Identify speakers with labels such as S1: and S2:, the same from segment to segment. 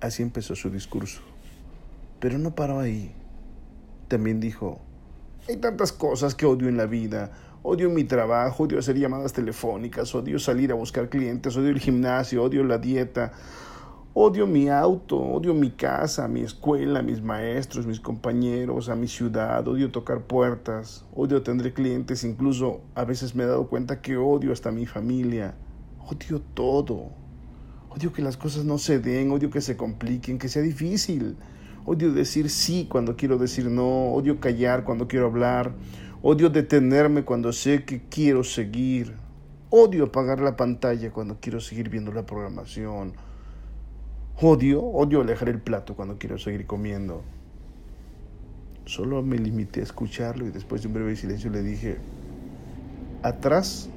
S1: Así empezó su discurso. Pero no paró ahí. También dijo, hay tantas cosas que odio en la vida. Odio mi trabajo, odio hacer llamadas telefónicas, odio salir a buscar clientes, odio el gimnasio, odio la dieta, odio mi auto, odio mi casa, mi escuela, mis maestros, mis compañeros, a mi ciudad, odio tocar puertas, odio tener clientes, incluso a veces me he dado cuenta que odio hasta mi familia, odio todo. Odio que las cosas no se den, odio que se compliquen, que sea difícil. Odio decir sí cuando quiero decir no, odio callar cuando quiero hablar, odio detenerme cuando sé que quiero seguir. Odio apagar la pantalla cuando quiero seguir viendo la programación. Odio, odio alejar el plato cuando quiero seguir comiendo. Solo me limité a escucharlo y después de un breve silencio le dije, atrás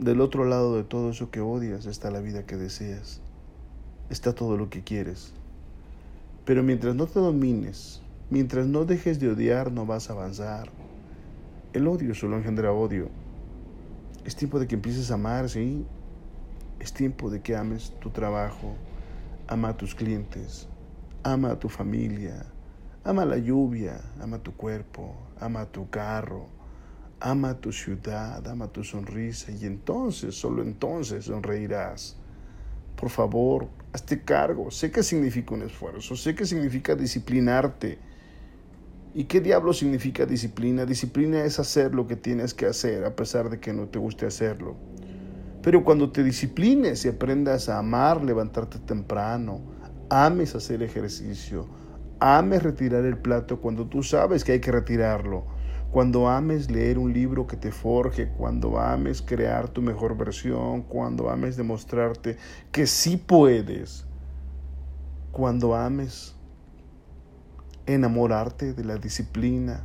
S1: del otro lado de todo eso que odias está la vida que deseas. Está todo lo que quieres. Pero mientras no te domines, mientras no dejes de odiar, no vas a avanzar. El odio solo engendra odio. Es tiempo de que empieces a amar, ¿sí? Es tiempo de que ames tu trabajo, ama a tus clientes, ama a tu familia, ama la lluvia, ama tu cuerpo, ama tu carro Ama tu ciudad, ama tu sonrisa y entonces, solo entonces sonreirás. Por favor, hazte cargo. Sé que significa un esfuerzo, sé que significa disciplinarte. ¿Y qué diablo significa disciplina? Disciplina es hacer lo que tienes que hacer a pesar de que no te guste hacerlo. Pero cuando te disciplines y aprendas a amar, levantarte temprano, ames hacer ejercicio, ames retirar el plato cuando tú sabes que hay que retirarlo, cuando ames leer un libro que te forje, cuando ames crear tu mejor versión, cuando ames demostrarte que sí puedes, cuando ames enamorarte de la disciplina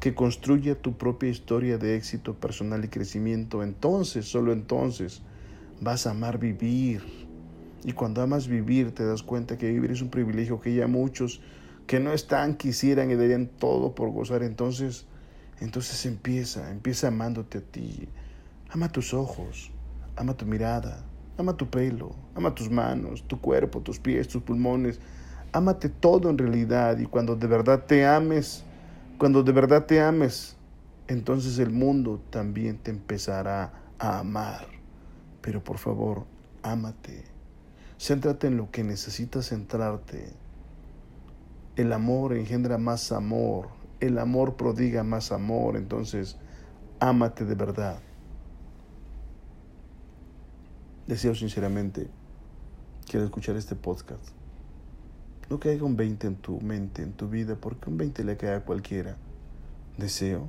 S1: que construye tu propia historia de éxito personal y crecimiento, entonces, solo entonces, vas a amar vivir. Y cuando amas vivir, te das cuenta que vivir es un privilegio que ya muchos que no están quisieran y darían todo por gozar. Entonces, entonces empieza, empieza amándote a ti. Ama tus ojos, ama tu mirada, ama tu pelo, ama tus manos, tu cuerpo, tus pies, tus pulmones. Ámate todo en realidad y cuando de verdad te ames, cuando de verdad te ames, entonces el mundo también te empezará a amar. Pero por favor, ámate. Céntrate en lo que necesitas centrarte. El amor engendra más amor, el amor prodiga más amor, entonces ámate de verdad. Deseo sinceramente quiero escuchar este podcast. No caiga un 20 en tu mente, en tu vida, porque un 20 le cae a cualquiera. Deseo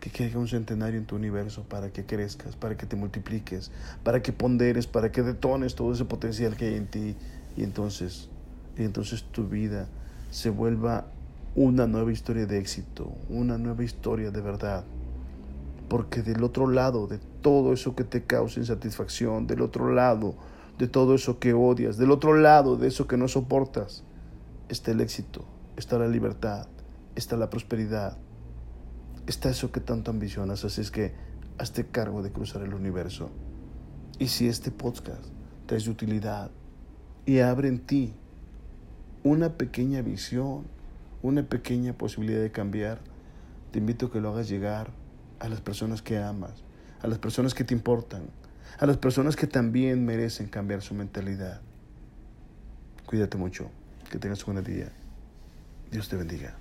S1: que caiga un centenario en tu universo para que crezcas, para que te multipliques, para que ponderes, para que detones todo ese potencial que hay en ti y entonces, y entonces tu vida se vuelva una nueva historia de éxito, una nueva historia de verdad. Porque del otro lado de todo eso que te causa insatisfacción, del otro lado de todo eso que odias, del otro lado de eso que no soportas, está el éxito, está la libertad, está la prosperidad, está eso que tanto ambicionas. Así es que hazte cargo de cruzar el universo. Y si este podcast te es de utilidad y abre en ti una pequeña visión, una pequeña posibilidad de cambiar, te invito a que lo hagas llegar a las personas que amas, a las personas que te importan, a las personas que también merecen cambiar su mentalidad. Cuídate mucho. Que tengas un buen día. Dios te bendiga.